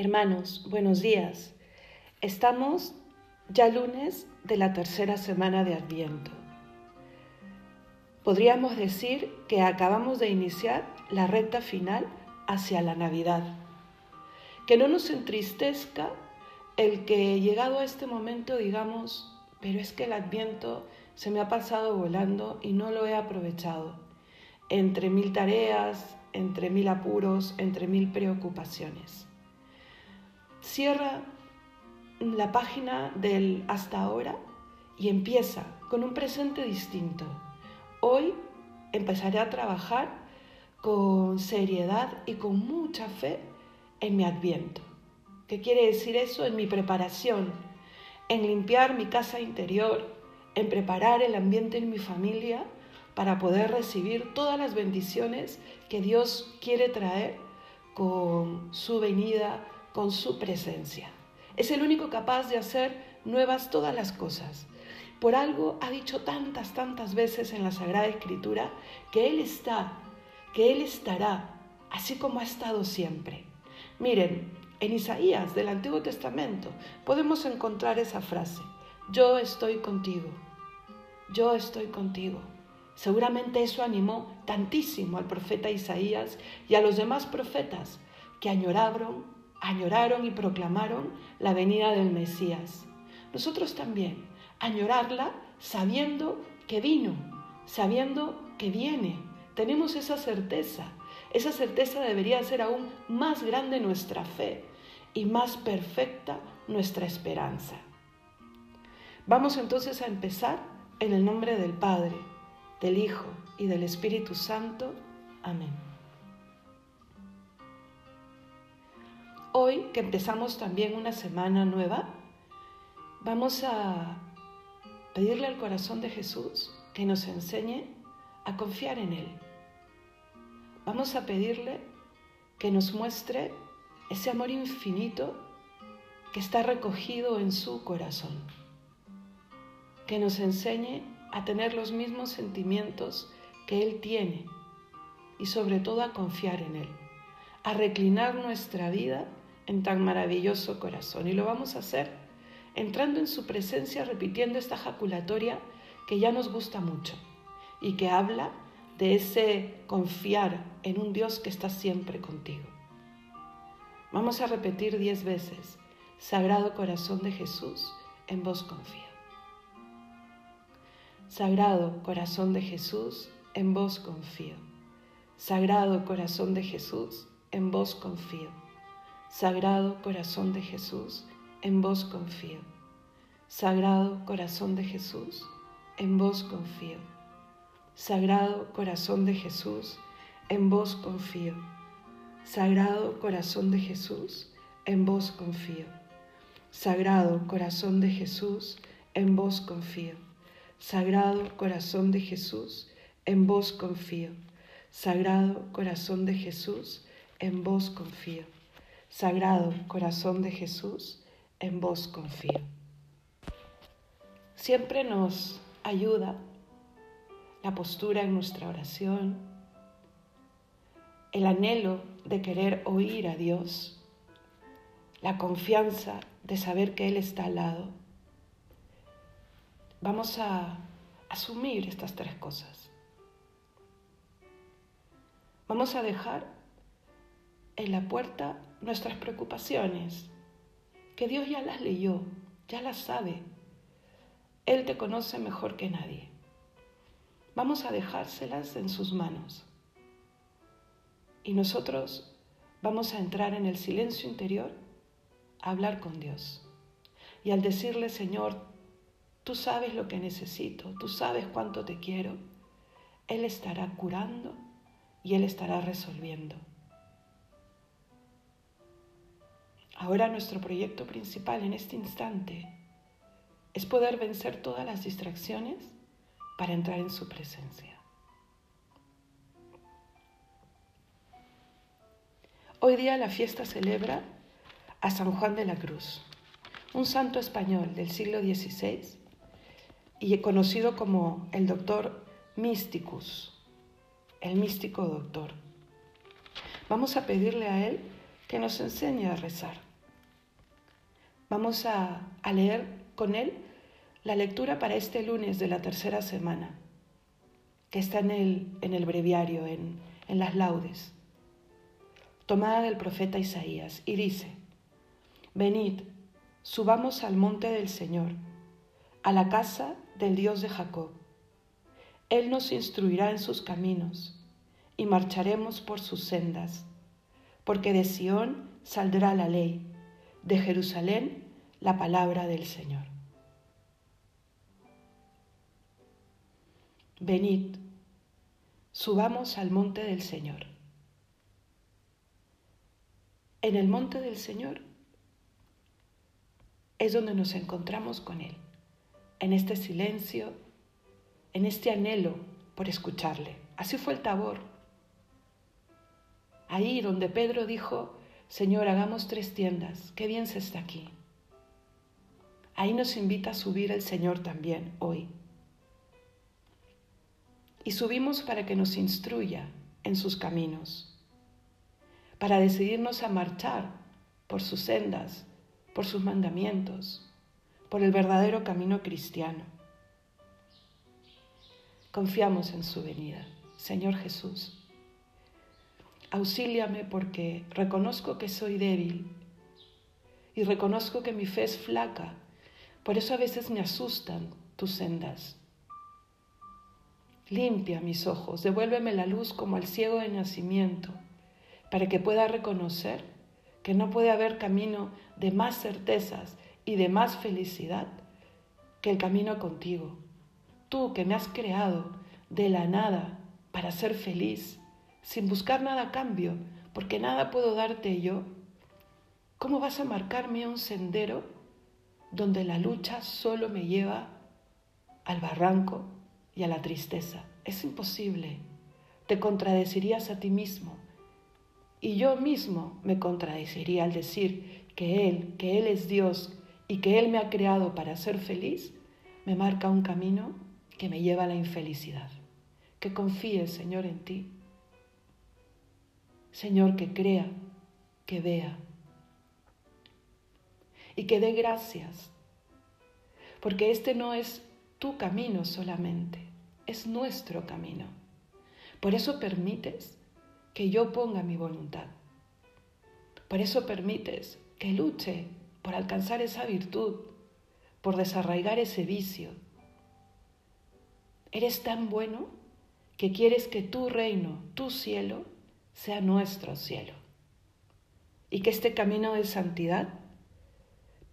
Hermanos, buenos días. Estamos ya lunes de la tercera semana de Adviento. Podríamos decir que acabamos de iniciar la recta final hacia la Navidad. Que no nos entristezca el que llegado a este momento digamos, pero es que el Adviento se me ha pasado volando y no lo he aprovechado. Entre mil tareas, entre mil apuros, entre mil preocupaciones. Cierra la página del hasta ahora y empieza con un presente distinto. Hoy empezaré a trabajar con seriedad y con mucha fe en mi adviento. ¿Qué quiere decir eso? En mi preparación, en limpiar mi casa interior, en preparar el ambiente en mi familia para poder recibir todas las bendiciones que Dios quiere traer con su venida, con su presencia. Es el único capaz de hacer nuevas todas las cosas. Por algo ha dicho tantas, tantas veces en la Sagrada Escritura que Él está, que Él estará, así como ha estado siempre. Miren, en Isaías del Antiguo Testamento podemos encontrar esa frase, yo estoy contigo, yo estoy contigo. Seguramente eso animó tantísimo al profeta Isaías y a los demás profetas que añoraron, añoraron y proclamaron la venida del Mesías. Nosotros también, añorarla sabiendo que vino, sabiendo que viene. Tenemos esa certeza. Esa certeza debería ser aún más grande nuestra fe y más perfecta nuestra esperanza. Vamos entonces a empezar en el nombre del Padre, del Hijo y del Espíritu Santo. Amén. Hoy que empezamos también una semana nueva, vamos a pedirle al corazón de Jesús que nos enseñe a confiar en Él. Vamos a pedirle que nos muestre ese amor infinito que está recogido en su corazón, que nos enseñe a tener los mismos sentimientos que Él tiene y sobre todo a confiar en Él, a reclinar nuestra vida en tan maravilloso corazón. Y lo vamos a hacer entrando en su presencia, repitiendo esta jaculatoria que ya nos gusta mucho y que habla de ese confiar en un Dios que está siempre contigo. Vamos a repetir diez veces, Sagrado Corazón de Jesús, en vos confío. Sagrado Corazón de Jesús, en vos confío. Sagrado Corazón de Jesús, en vos confío. Sagrado Corazón de Jesús, en vos confío. Sagrado Corazón de Jesús, en vos confío. Sagrado Corazón de Jesús, en vos confío. Sagrado Corazón de Jesús, en vos confío. Sagrado Corazón de Jesús, en vos confío. Sagrado Corazón de Jesús, en vos confío. Sagrado Corazón de Jesús, en vos confío. Sagrado Corazón de Jesús, en vos confío. Siempre nos ayuda la postura en nuestra oración, el anhelo de querer oír a Dios, la confianza de saber que Él está al lado. Vamos a asumir estas tres cosas. Vamos a dejar en la puerta nuestras preocupaciones, que Dios ya las leyó, ya las sabe. Él te conoce mejor que nadie. Vamos a dejárselas en sus manos. Y nosotros vamos a entrar en el silencio interior a hablar con Dios. Y al decirle, Señor, tú sabes lo que necesito, tú sabes cuánto te quiero, Él estará curando y Él estará resolviendo. Ahora nuestro proyecto principal en este instante es poder vencer todas las distracciones para entrar en su presencia. Hoy día la fiesta celebra a San Juan de la Cruz, un santo español del siglo XVI y conocido como el doctor Mysticus, el místico doctor. Vamos a pedirle a él que nos enseñe a rezar Vamos a, leer con él la lectura para este lunes de la tercera semana, que está en el, en el breviario, en, en las laudes, tomada del profeta Isaías, y dice, Venid, subamos al monte del Señor, a la casa del Dios de Jacob. Él nos instruirá en sus caminos, y marcharemos por sus sendas, porque de Sión saldrá la ley de Jerusalén la palabra del Señor. Venid, subamos al monte del Señor. En el monte del Señor es donde nos encontramos con Él, en este silencio, en este anhelo por escucharle. Así fue el tabor. Ahí donde Pedro dijo, Señor, hagamos tres tiendas, qué bien se está aquí. Ahí nos invita a subir el Señor también hoy. Y subimos para que nos instruya en sus caminos, para decidirnos a marchar por sus sendas, por sus mandamientos, por el verdadero camino cristiano. Confiamos en su venida, Señor Jesús. Auxíliame porque reconozco que soy débil y reconozco que mi fe es flaca. Por eso a veces me asustan tus sendas. Limpia mis ojos, devuélveme la luz como al ciego de nacimiento, para que pueda reconocer que no puede haber camino de más certezas y de más felicidad que el camino contigo. Tú que me has creado de la nada para ser feliz sin buscar nada a cambio, porque nada puedo darte yo, ¿cómo vas a marcarme un sendero donde la lucha solo me lleva al barranco y a la tristeza? Es imposible. Te contradecirías a ti mismo. Y yo mismo me contradeciría al decir que Él, que Él es Dios y que Él me ha creado para ser feliz, me marca un camino que me lleva a la infelicidad. Que confíe, Señor, en ti Señor, que crea, que vea y que dé gracias, porque este no es tu camino solamente, es nuestro camino. Por eso permites que yo ponga mi voluntad. Por eso permites que luche por alcanzar esa virtud, por desarraigar ese vicio. Eres tan bueno que quieres que tu reino, tu cielo, sea nuestro cielo. Y que este camino de santidad,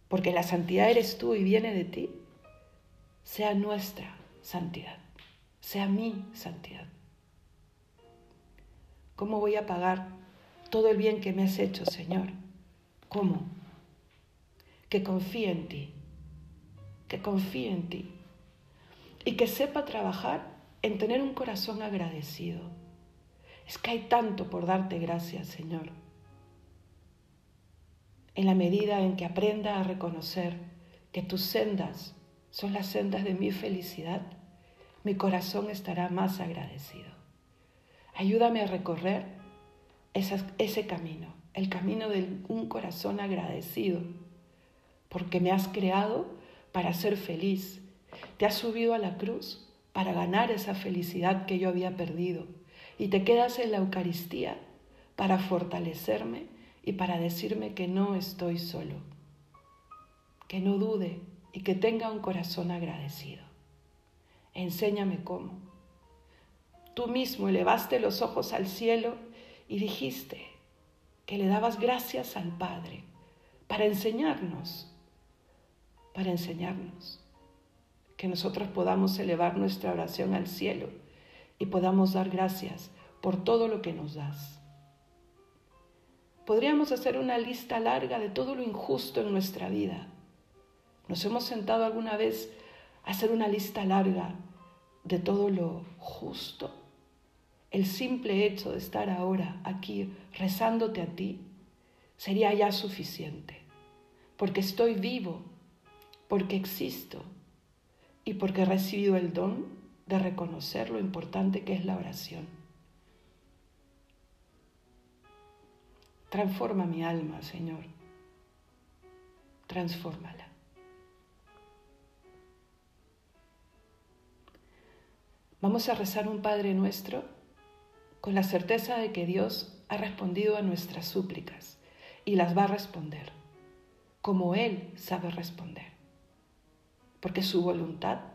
porque la santidad eres tú y viene de ti, sea nuestra santidad, sea mi santidad. ¿Cómo voy a pagar todo el bien que me has hecho, Señor? ¿Cómo? Que confíe en ti, que confíe en ti y que sepa trabajar en tener un corazón agradecido es que hay tanto por darte gracias, Señor. En la medida en que aprenda a reconocer que tus sendas son las sendas de mi felicidad, mi corazón estará más agradecido. Ayúdame a recorrer ese camino, el camino de un corazón agradecido, porque me has creado para ser feliz. Te has subido a la cruz para ganar esa felicidad que yo había perdido y te quedas en la Eucaristía para fortalecerme y para decirme que no estoy solo, que no dude y que tenga un corazón agradecido. Enséñame cómo. Tú mismo elevaste los ojos al cielo y dijiste que le dabas gracias al Padre para enseñarnos, para enseñarnos, que nosotros podamos elevar nuestra oración al cielo y podamos dar gracias por todo lo que nos das. Podríamos hacer una lista larga de todo lo injusto en nuestra vida. ¿Nos hemos sentado alguna vez a hacer una lista larga de todo lo justo? El simple hecho de estar ahora aquí rezándote a ti sería ya suficiente, porque estoy vivo, porque existo y porque he recibido el don de reconocer lo importante que es la oración. Transforma mi alma, Señor. transfórmala. Vamos a rezar un Padre nuestro con la certeza de que Dios ha respondido a nuestras súplicas y las va a responder, como Él sabe responder, porque su voluntad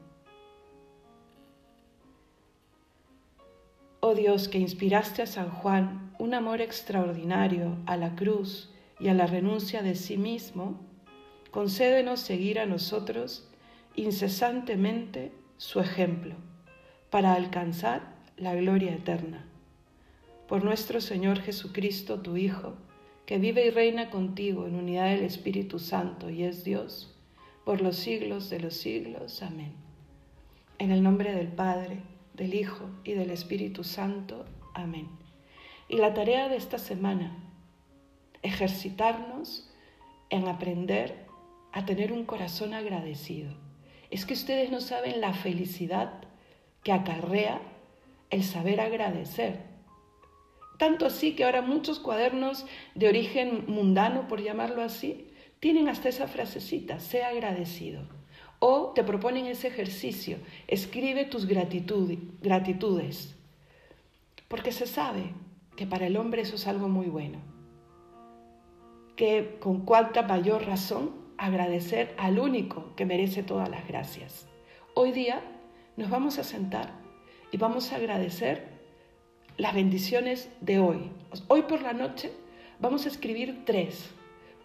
Dios, que inspiraste a San Juan un amor extraordinario a la cruz y a la renuncia de sí mismo, concédenos seguir a nosotros incesantemente su ejemplo para alcanzar la gloria eterna. Por nuestro Señor Jesucristo, tu Hijo, que vive y reina contigo en unidad del Espíritu Santo y es Dios, por los siglos de los siglos. Amén. En el nombre del Padre, del Hijo y del Espíritu Santo. Amén. Y la tarea de esta semana, ejercitarnos en aprender a tener un corazón agradecido. Es que ustedes no saben la felicidad que acarrea el saber agradecer. Tanto así que ahora muchos cuadernos de origen mundano, por llamarlo así, tienen hasta esa frasecita, sea agradecido. O te proponen ese ejercicio, escribe tus gratitudes, porque se sabe que para el hombre eso es algo muy bueno, que con cuánta mayor razón agradecer al único que merece todas las gracias. Hoy día nos vamos a sentar y vamos a agradecer las bendiciones de hoy. Hoy por la noche vamos a escribir tres.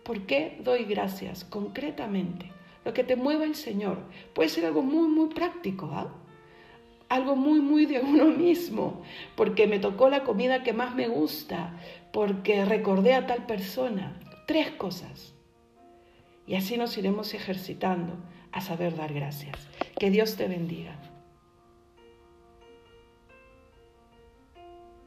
¿Por qué doy gracias concretamente? Lo que te mueva el Señor. Puede ser algo muy, muy práctico, ¿ah? algo muy, muy de uno mismo, porque me tocó la comida que más me gusta, porque recordé a tal persona. Tres cosas. Y así nos iremos ejercitando a saber dar gracias. Que Dios te bendiga.